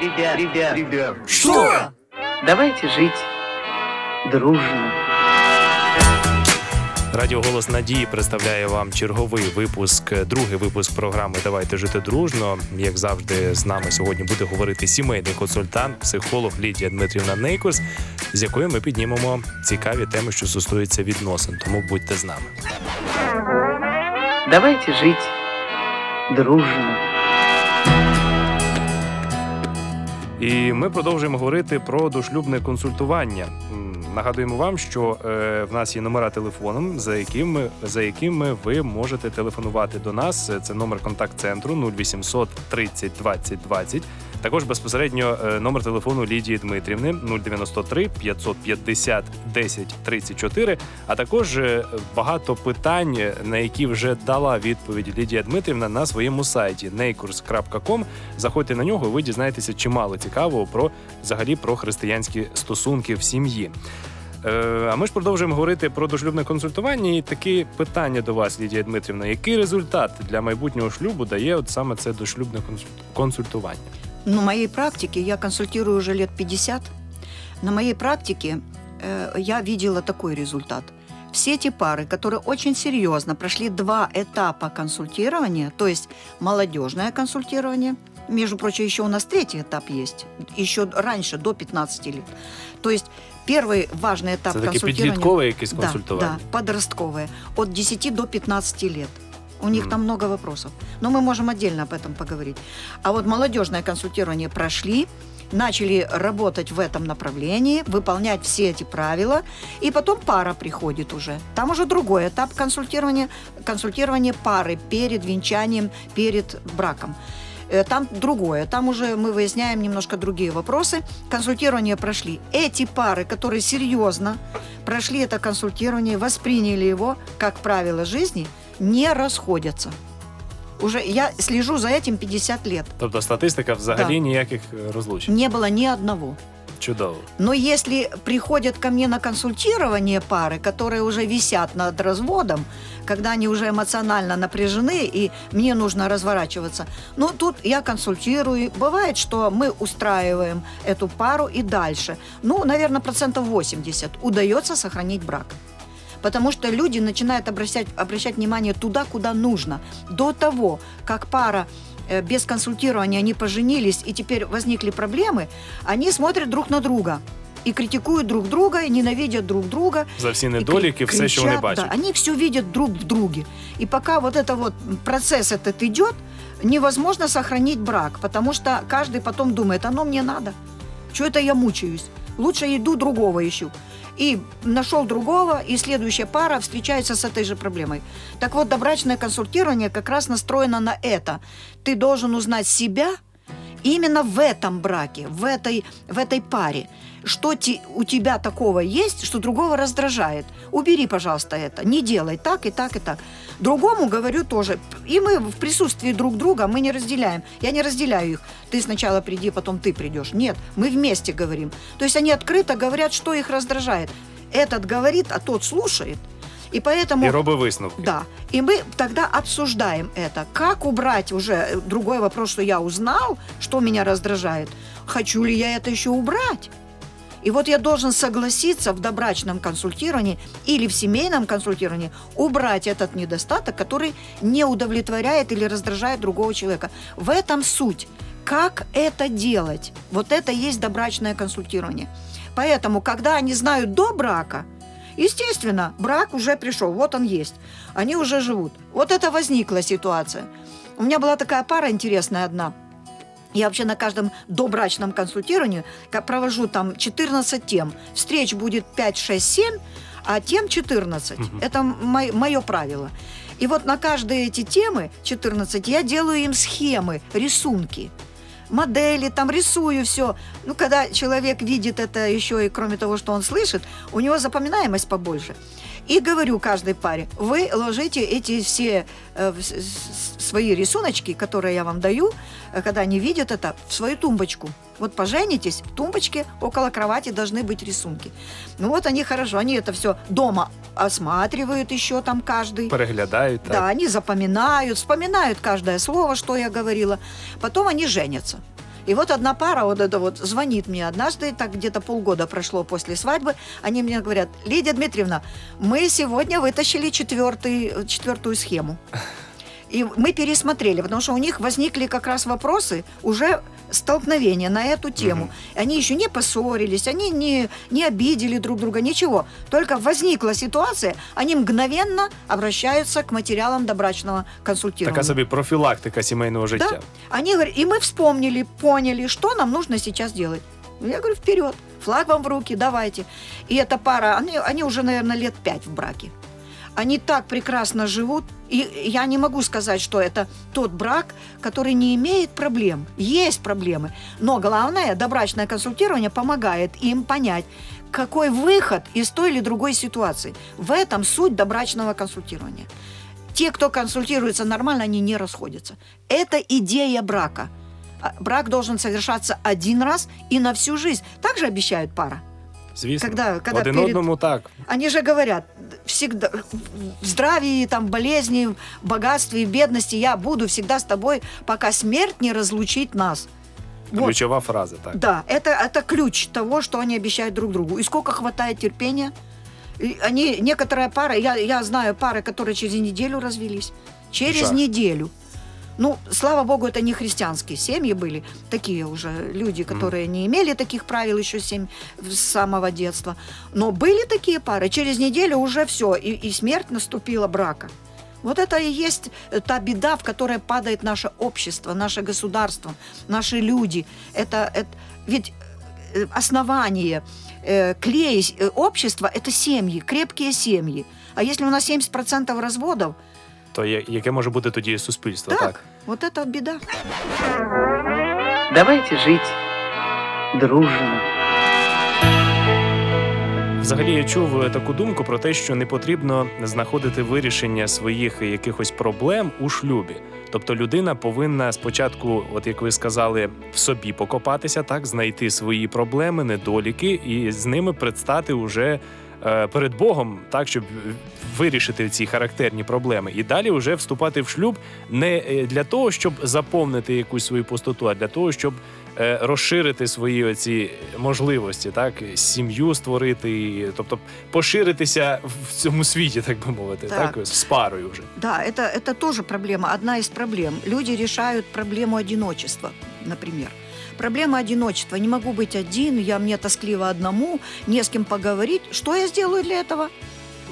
Ребят, ребят, Ребят, Что? давайте жить дружно. Радіо Голос Надії представляє вам черговий випуск, другий випуск програми Давайте жити дружно. Як завжди, з нами сьогодні буде говорити сімейний консультант, психолог Лідія Дмитрівна Нейкус, з якою ми піднімемо цікаві теми, що стосуються відносин. Тому будьте з нами. Давайте жить дружно. І ми продовжуємо говорити про дошлюбне консультування. Нагадуємо вам, що е, в нас є номера телефону, за якими за якими ви можете телефонувати до нас. Це номер контакт-центру 0800 30 20 20. Також безпосередньо е, номер телефону Лідії Дмитрівни 093 550 10 34. А також е, багато питань, на які вже дала відповідь Лідія Дмитрівна на своєму сайті neikurs.com. Заходьте на нього, і ви дізнаєтеся чимало цікавого про взагалі про християнські стосунки в сім'ї. Е, А ми ж продовжуємо говорити про дошлюбне консультування. І таке питання до вас, Лідія Дмитрівна. Який результат для майбутнього шлюбу дає от саме це дошлюбне консуль- консультування? Ну, в моей практике, я консультирую уже лет 50, на моей практике э, я видела такой результат. Все эти пары, которые очень серьезно прошли два этапа консультирования, то есть молодежное консультирование, между прочим, еще у нас третий этап есть, еще раньше, до 15 лет. То есть первый важный этап Це таке консультирования... підліткове якесь Да, консультування. да, подростковые. От 10 до 15 лет. У них там много вопросов. Но мы можем отдельно об этом поговорить. А вот молодежное консультирование прошли, начали работать в этом направлении, выполнять все эти правила, и потом пара приходит уже. Там уже другой этап консультирования, консультирование пары перед венчанием, перед браком. Э, Там другое, там уже мы выясняем немножко другие вопросы. Консультирование прошли. Эти пары, которые серьезно прошли это консультирование, восприняли его как правило жизни, не расходятся. Уже я слежу за этим 50 лет. Тобто статистика взагалі Да. ніяких е, розлучень. Не было ни одного. Чудово. Но если приходят ко мне на консультирование пары, которые уже висят над разводом, когда они уже эмоционально напряжены и мне нужно разворачиваться, ну тут я консультирую. Бывает, что мы устраиваем эту пару и дальше. Ну, наверное, процентов 80 удается сохранить брак. Потому что люди начинают обращать, обращать внимание туда, куда нужно. До того, как пара э, без консультирования они поженились и теперь возникли проблемы, они смотрят друг на друга и критикуют друг друга, и ненавидят друг друга. За всі и недоліки, кри- все, що вони бачать. Да, они все видят друг в друге. И пока вот это вот процесс этот идет, невозможно сохранить брак, потому что каждый потом думает, оно мне надо. Что это я мучаюсь? Лучше иду другого ищу. И нашел другого, и следующая пара встречается с этой же проблемой. Так вот, добрачное консультирование как раз настроено на это. Ты должен узнать себя именно в этом браке, в этой, в этой паре. Что ти- у тебя такого есть, что другого раздражает. Убери, пожалуйста, это. Не делай так и так и так. Другому говорю тоже. И мы в присутствии друг друга, мы не разделяем. Я не разделяю их. Ты сначала приди, потом ты придешь. Нет, мы вместе говорим. То есть они открыто говорят, что их раздражает. Этот говорит, а тот слушает. И поэтому... І роби висновки. Да. И мы тогда обсуждаем это. Как убрать уже э, другой вопрос, что я узнал, что меня раздражает. Хочу ли я это еще убрать? И вот я должен согласиться в добрачном консультировании или в семейном консультировании убрать этот недостаток, который не удовлетворяет или раздражает другого человека. В этом суть. Как это делать? Вот это и есть добрачное консультирование. Поэтому, когда они знают до брака, естественно, брак уже пришел, вот он есть. Они уже живут. Вот это возникла ситуация. У меня была такая пара интересная одна. Я вообще на каждом добрачном консультировании провожу там 14 тем. Встреч будет 5, 6, 7, а тем 14. Мгм. Это мое правило. И вот на каждые эти темы, 14, я делаю им схемы, рисунки модели, там рисую все. Ну, когда человек видит это еще и кроме того, что он слышит, у него запоминаемость побольше. И говорю каждой паре, вы ложите эти все э, свои рисуночки, которые я вам даю, э, когда они видят это, в свою тумбочку. Вот поженитесь, в тумбочке около кровати должны быть рисунки. Ну вот они хорошо, они это все дома осматривают еще там каждый. Переглядають так. Да, они запоминают, вспоминают каждое слово, что я говорила. Потом они женятся. И вот одна пара вот это вот звонит мне однажды, так где-то полгода прошло после свадьбы, они мне говорят, Лидия Дмитриевна, мы сегодня вытащили четвертый, четвертую схему. И мы пересмотрели, потому что у них возникли как раз вопросы, уже столкновения на эту тему. Они еще не поссорились, они не, не обидели друг друга, ничего. Только возникла ситуация, они мгновенно обращаются к материалам добрачного консультирования. Така собі профілактика сімейного життя. Да. Они говорят, и мы вспомнили, поняли, что нам нужно сейчас делать. Я говорю, вперед, флаг вам в руки, давайте. И эта пара, они, они уже, наверное, лет пять в браке. Они так прекрасно живут, и я не могу сказать, что это тот брак, который не имеет проблем. Есть проблемы, но главное, добрачное консультирование помогает им понять, какой выход из той или другой ситуации. В этом суть добрачного консультирования. Те, кто консультируется нормально, они не расходятся. Это идея брака. А Брак должен совершаться один раз и на всю жизнь. Так же обещает пара. Звісно. Когда- когда Один перед- одному так. Они же говорят, всегда в здравии, там, болезни, в богатстве и бедности я буду всегда с тобой, пока смерть не разлучит нас. Вот. Ключова фраза, так. Да, это, это ключ того, что они обещают друг другу. И сколько хватает терпения. И они, некоторая пара, я, я знаю пары, которые через неделю развелись. Через Жах. неделю. Ну, слава богу, это не христианские семьи были, такие уже люди, которые не имели таких правил еще семь, с самого детства. Но были такие пары, через неделю уже все, и, и смерть наступила брака. Вот это и есть та беда, в которой падает наше общество, наше государство, наши люди. Это, это ведь э, основание, э, клей э, общества – это семьи, крепкие семьи. А если у нас 70% разводов, То я- яке може бути тоді суспільство, так, так? вот это беда. Давайте жить дружно. Взагалі я чув е, таку думку про те, що не потрібно знаходити вирішення своїх якихось проблем у шлюбі. Тобто людина повинна спочатку, от як ви сказали, в собі покопатися, так знайти свої проблеми, недоліки, і з ними предстати уже перед Богом, так щоб вирішити ці характерні проблеми, і далі вже вступати в шлюб не е, для того, щоб заповнити якусь свою пустоту, а для того, щоб е, розширити свої оці можливості, так сім'ю створити, тобто поширитися в цьому світі, так би мовити, так, Так. з парою вже. Да, это, это тоже проблема, одна из проблем. Люди решают проблему одиночества, например. Проблема одиночества. Не могу быть один, я мне тоскливо одному, не с кем поговорить. Что я сделаю для этого?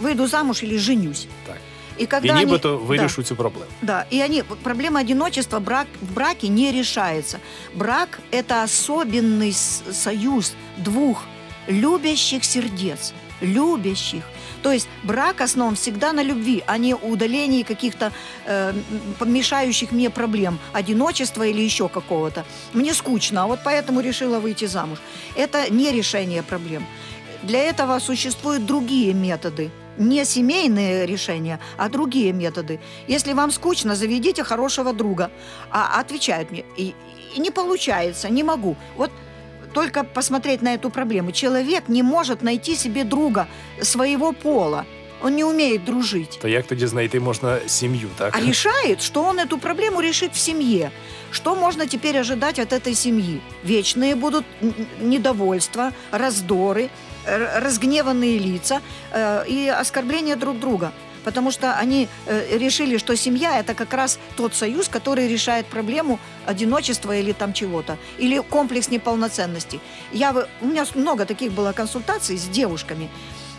Выйду замуж или женюсь. Так. И когда І они- нібито Да. вирішу цю проблему. Да, и они, вот проблема одиночества брак, в браке не решается. Брак – это особенный с- союз двух любящих сердец, любящих. то есть брак основан всегда на любви, а не удалении каких-то э, м, помешающих мне проблем, одиночества или еще какого-то. Мне скучно, а вот поэтому решила выйти замуж. Это не решение проблем. Для этого существуют другие методы. Не семейные решения, а другие методы. Если вам скучно, заведите хорошего друга. А отвечают мне, и, и не получается, не могу. Вот только посмотреть на эту проблему. Человек не может найти себе друга своего пола. Он не умеет дружить. То як тоді знайти можна сім'ю, так? А решает, что он эту проблему решит в семье. Что можно теперь ожидать от этой семьи? Вечные будут недовольства, раздоры, разгневанные лица э, и оскорбления друг друга. Потому что они э, решили, что семья это как раз тот союз, который решает проблему одиночества или там чего-то, или комплекс неполноценности. Я, у меня много таких было консультаций с девушками.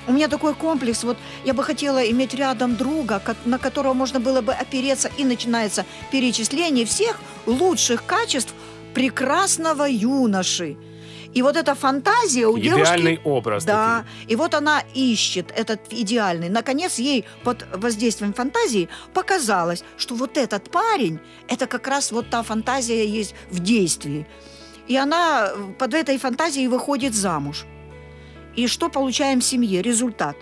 У меня такой комплекс, вот я бы хотела иметь рядом друга, на которого можно было бы опереться, и начинается перечисление всех лучших качеств прекрасного юноши. И вот эта фантазия у девушки... Ідеальний образ Да, такий. и вот она ищет этот идеальный. Наконец, ей под воздействием фантазии показалось, что вот этот парень, это как раз вот та фантазия есть в действии. И она э, под этой фантазией выходит замуж. И что получаем в семье? Результат.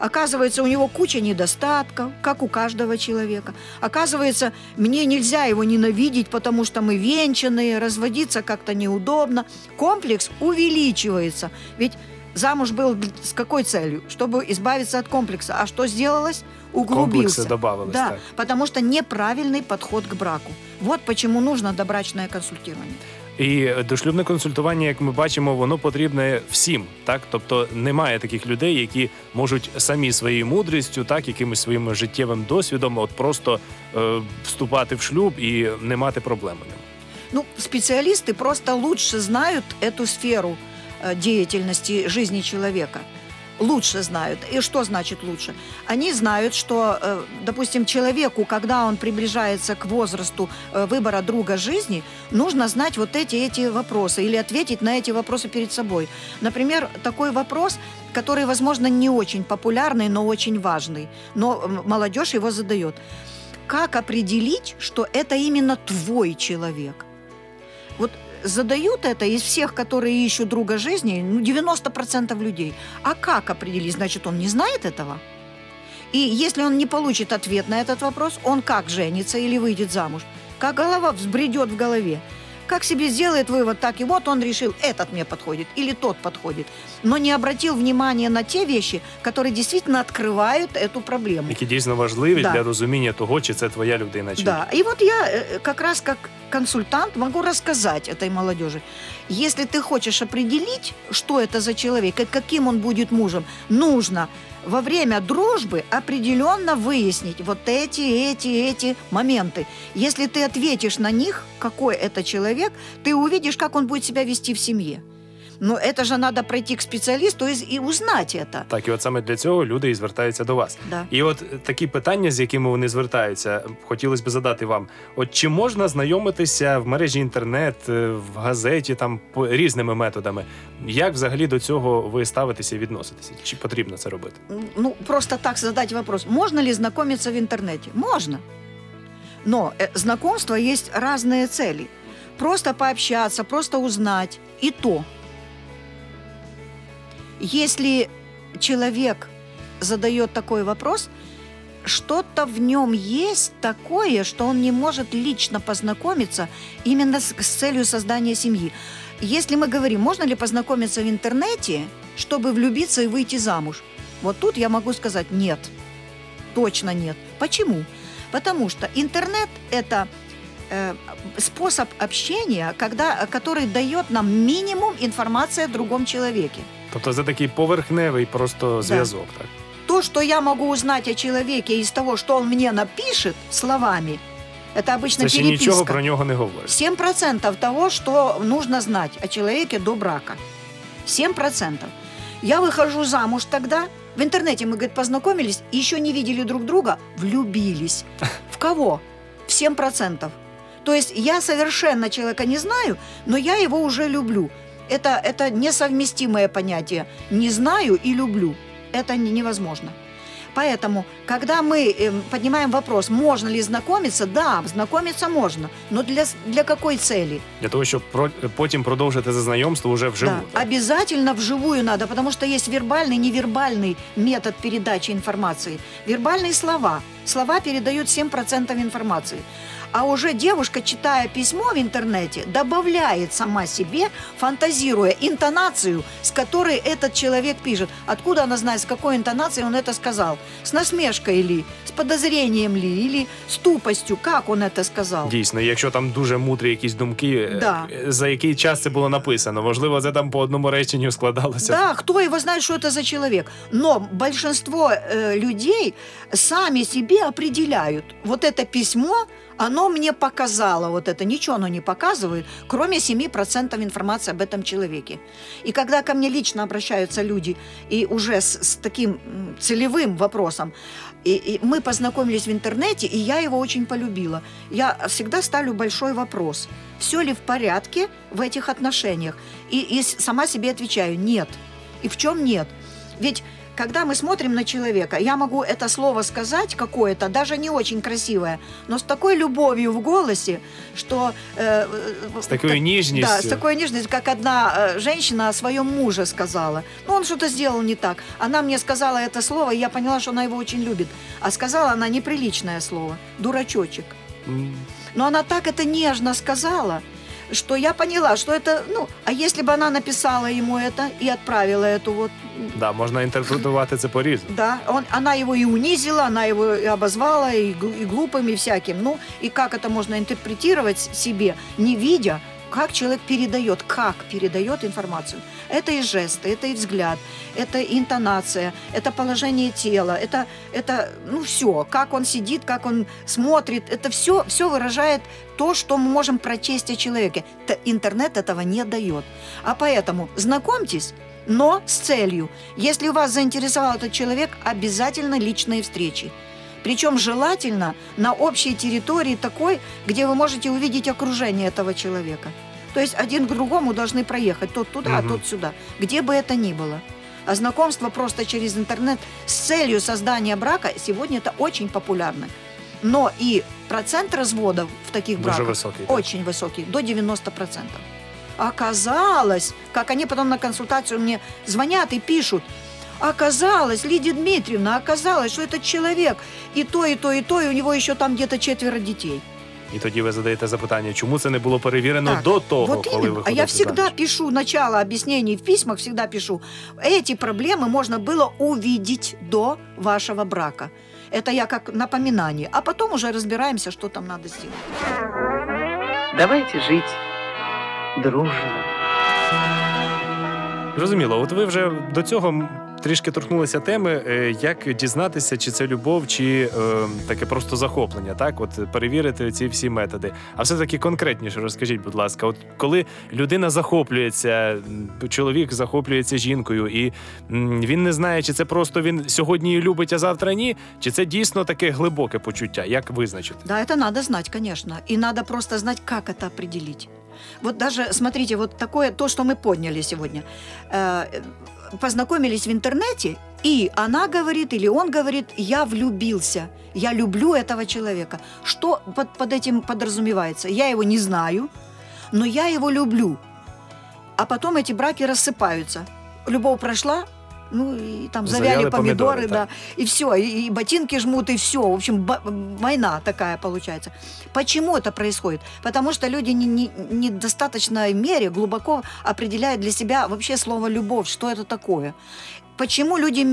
Оказывается, у него куча недостатков, как у каждого человека. Оказывается, мне нельзя его ненавидеть, потому что мы венчанные, разводиться как-то неудобно. Комплекс увеличивается. Ведь замуж был с какой целью? Чтобы избавиться от комплекса. А что сделалось? Углубился. Комплекси додавались. Да, Так. потому что неправильный подход к браку. Вот почему нужно добрачное консультирование. І дошлюбне консультування, як ми бачимо, воно потрібне всім. Так, тобто немає таких людей, які можуть самі своєю мудрістю, так якимось своїм життєвим досвідом, от просто е, вступати в шлюб і не мати проблеми. Ну, специалисты просто лучше знают эту сферу э, деятельности жизни человека. Лучше знают. И что значит лучше? Они знают, что, э, допустим, человеку, когда он приближается к возрасту э, выбора друга жизни, нужно знать вот эти, эти вопросы или ответить на эти вопросы перед собой. Например, такой вопрос, который, возможно, не очень популярный, но очень важный. Но молодежь его задает. Как определить, что это именно твой человек? Задают это из всех, которые ищут друга жизни, ну, 90% людей. А как определить? Значит, он не знает этого? И если он не получит ответ на этот вопрос, он как женится или выйдет замуж? Как голова взбредет в голове? Как себе сделает вывод, так и вот он решил, этот мне подходит или тот подходит. Но не обратил внимания на те вещи, которые действительно открывают эту проблему. Які дійсно важливі Да. для розуміння того, чи це твоя людина, чи ні. Да, и вот я э, как раз как консультант могу рассказать этой молодежи. Если ты хочешь определить, что это за человек и каким он будет мужем, нужно во время дружбы определенно выяснить вот эти, эти, эти моменты. Если ты ответишь на них, какой это человек, ты увидишь, как он будет себя вести в семье. Но это же надо пройти к специалисту и, и узнать это. Так, і от саме для цього люди і звертаються до вас. Да. І от е, такі питання, з якими вони звертаються, хотілося б задати вам: от чи можна знайомитися в мережі інтернет, е, в газеті, там по різними методами? Як взагалі до цього ви ставитеся і відноситеся? Чи потрібно це робити? ну, просто так задать вопрос, можно ли знакомиться в интернете? Можно. Но э, знакомства есть разные цели. Просто пообщаться, просто узнать. И то. Если человек задает такой вопрос, что-то в нем есть такое, что он не может лично познакомиться именно с, с целью создания семьи. Если мы говорим, можно ли познакомиться в интернете, чтобы влюбиться и выйти замуж, вот тут я могу сказать нет. Точно нет. Почему? Потому что интернет это э, способ общения, когда, который дает нам минимум информации о другом человеке. Тобто це такий поверхневий просто зв'язок, так? То, что я могу узнать о человеке из того, что он мне напишет словами, это обычно Це ще переписка. нічого про нього не говорить. 7% того, что нужно знать о человеке до брака. 7%. Я выхожу замуж тогда, в интернете мы, говорит, познакомились, еще не видели друг друга, влюбились. В кого? В 7%. То есть я совершенно человека не знаю, но я его уже люблю. Это, это несовместимое понятие. Не знаю и люблю. Это не- невозможно. Поэтому, когда мы эм, поднимаем вопрос, можно ли знакомиться, да, знакомиться можно, но для, для какой цели? Для того, щоб про- потім продовжити це знайомство уже вживу. Да, обязательно вживую надо, потому что есть вербальный, невербальный метод передачи информации. Вербальные слова. Слова передают 7% информации. А уже девушка, читая письмо в интернете, добавляет сама себе, фантазируя интонацию, с которой этот человек пишет. Откуда она знает, с какой интонацией он это сказал? С насмешкой ли, с подозрением ли, или с тупостью, как он это сказал? Дійсно, якщо там дуже мудрі якісь думки, е, Да. е, за який час це було написано, можливо, це там по одному реченню складалося. Да, кто его знает, что это за человек. Но большинство э, людей сами себе определяют. Вот это письмо, оно мне показало вот это. Ничего оно не показывает, кроме 7% информации об этом человеке. И когда ко мне лично обращаются люди, и уже с, с таким целевым вопросом, и, и мы познакомились в интернете, и я его очень полюбила. Я всегда ставлю большой вопрос. Все ли в порядке в этих отношениях? И, и сама себе отвечаю, нет. И в чем нет? Ведь когда мы смотрим на человека, я могу это слово сказать какое-то, даже не очень красивое, но с такой любовью в голосе, что... э, э, З такою как- ніжністю. Да, с такой нежностью, как одна э, женщина о своем муже сказала. Ну, он что-то сделал не так. Она мне сказала это слово, и я поняла, что она его очень любит. А сказала она неприличное слово. Дурачочек. М, Но она так это нежно сказала, что я поняла, что это, ну, а если бы она написала ему это и отправила эту вот, Да, можна інтерпретувати це по-різному. да, он, она его и унизила, она его и обозвала, и, и глупым, и всяким. Ну, и как это можно интерпретировать себе, не видя, как человек передает, как передает информацию. Это и жесты, это и взгляд, это и интонация, это положение тела, это, это ну, все, как он сидит, как он смотрит, это все, все выражает то, что мы можем прочесть о человеке. Интернет этого не дает. А поэтому знакомьтесь, но с целью. Если вас заинтересовал этот человек, обязательно личные встречи. Причем желательно на общей территории такой, где вы можете увидеть окружение этого человека. То есть один к другому должны проехать, тот туда, а Мгм. тот сюда, где бы это ни было. А знакомство просто через интернет с целью создания брака сегодня это очень популярно. Но и процент разводов в таких браках високий. так. очень высокий, до 90%. Оказалось, как они потом на консультацию мне звонят и пишут, оказалось, Лидия Дмитриевна, оказалось, что этот человек и то, и то, и то, и у него еще там где-то четверо детей. І тоді ви задаєте запитання, чому це не було перевірено Так, до того, вот коли именно. ви А я всегда пишу начало объяснений в письмах, всегда пишу. Эти проблемы можно было увидеть до вашего брака. Это я как напоминание. А потом уже разбираемся, что там надо сделать. Давайте жить дружно. Зрозуміло, от ви вже до цього м, трішки торкнулися теми, е, як дізнатися, чи це любов, чи е, таке просто захоплення, так? От перевірити ці всі методи. А все-таки конкретніше розкажіть, будь ласка, от коли людина захоплюється, м, чоловік захоплюється жінкою, і м, він не знає, чи це просто він сьогодні її любить, а завтра ні, чи це дійсно таке глибоке почуття, як визначити? Да, это надо знать, конечно. И надо просто знать, как это определить. Вот даже, смотрите, вот такое, то, что мы подняли сегодня. Познакомились в интернете, и она говорит, или он говорит, я влюбился, я люблю этого человека. Что под, под этим подразумевается? Я его не знаю, но я его люблю. А потом эти браки рассыпаются. Любовь прошла, ну и там завяли, Завяли помидоры, помидоры, да, и все, и, и ботинки жмут, и все. В общем, война такая получается. Почему это происходит? Потому что люди не, не, не в достаточной мере глубоко определяют для себя вообще слово любовь, что это такое. Почему люди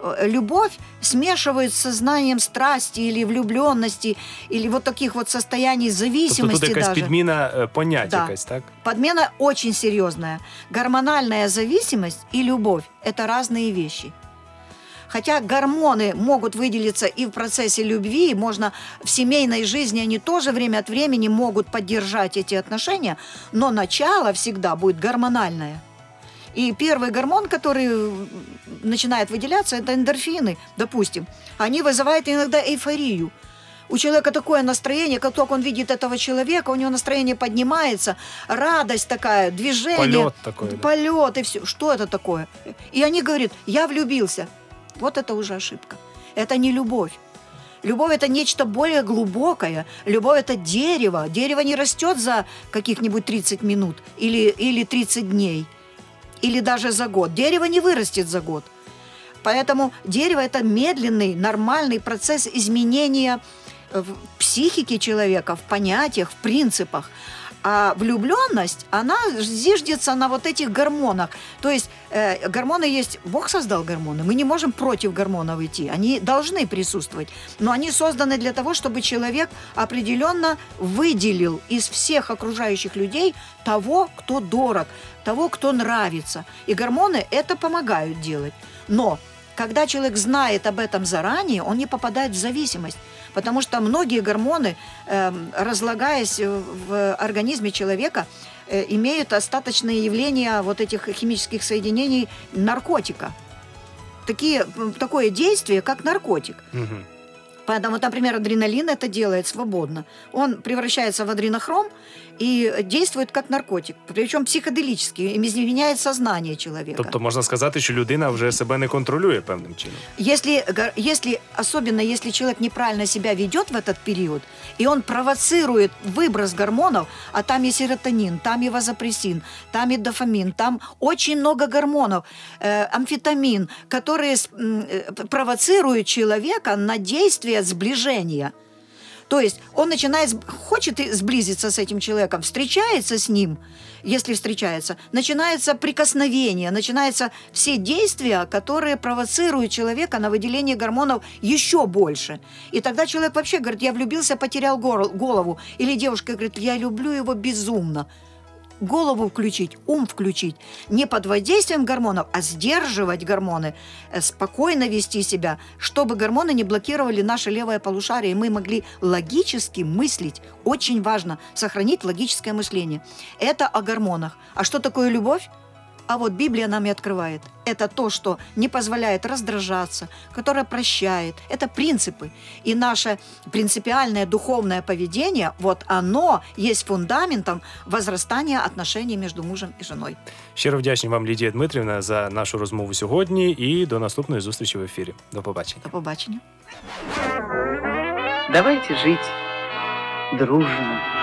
э, любовь смешивают с сознанием страсти или влюбленности, или вот таких вот состояний Тобто зависимости тут якась даже? підміна е, понять Да. якась, так? Подмена очень серьезная. Гормональная зависимость и любовь – это разные вещи. Хотя гормоны могут выделиться и в процессе любви, можно в семейной жизни они тоже время от времени могут поддержать эти отношения, но начало всегда будет гормональное. И первый гормон, который м, начинает выделяться, это эндорфины, допустим. Они вызывают иногда эйфорию. У человека такое настроение, как только он видит этого человека, у него настроение поднимается, радость такая, движение. Польот такой. да. Полет и все. Что это такое? И они говорят, я влюбился. Вот это уже ошибка. Это не любовь. Любовь это нечто более глубокое. Любовь это дерево. Дерево не растет за каких-нибудь 30 минут или, или 30 дней. Или даже за год. Дерево не вырастет за год. Поэтому дерево это медленный, нормальный процесс изменения в психике человека, в понятиях, в принципах. А влюбленность, она зиждется на вот этих гормонах. То есть э, гормоны есть, Бог создал гормоны, мы не можем против гормонов идти, они должны присутствовать. Но они созданы для того, чтобы человек определенно выделил из всех окружающих людей того, кто дорог, того, кто нравится. И гормоны это помогают делать. Но когда человек знает об этом заранее, он не попадает в зависимость. Потому что многие гормоны, эм, разлагаясь э, в организме человека, э, имеют остаточные явления вот этих химических соединений наркотика. Такие, такое действие, как наркотик. Мгм. Поэтому, например, адреналин это делает свободно. Он превращается в адренохром и действует как наркотик, причем психоделический, им изменяет сознание человека. Тобто можна сказати, що людина вже себе не контролює певним чином. Если, если, особенно если человек неправильно себя ведет в этот период, и он провоцирует выброс гормонов, а там и серотонин, там и вазопрессин, там и дофамин, там очень много гормонов, э, амфетамин, которые э, провоцируют человека на действие сближения. То есть он начинает, хочет сблизиться с этим человеком, встречается с ним, если встречается, начинается прикосновение, начинаются все действия, которые провоцируют человека на выделение гормонов еще больше. И тогда человек вообще говорит, я влюбился, потерял голову. Или девушка говорит, я люблю его безумно. Голову включить, ум включить. Не под воздействием гормонов, а сдерживать гормоны, э, спокойно вести себя, чтобы гормоны не блокировали наше левое полушарие, и мы могли логически мыслить. Очень важно сохранить логическое мышление. Это о гормонах. А что такое любовь? А вот Библия нам и открывает. Это то, что не позволяет раздражаться, которое прощает. Это принципы. И наше принципиальное духовное поведение, вот оно есть фундаментом возрастания отношений между мужем и женой. Щиро вдячні вам, Лідія Дмитрівна, за нашу розмову сьогодні і до наступної зустрічі в ефірі. До побачення. До побачення. Давайте жить дружно.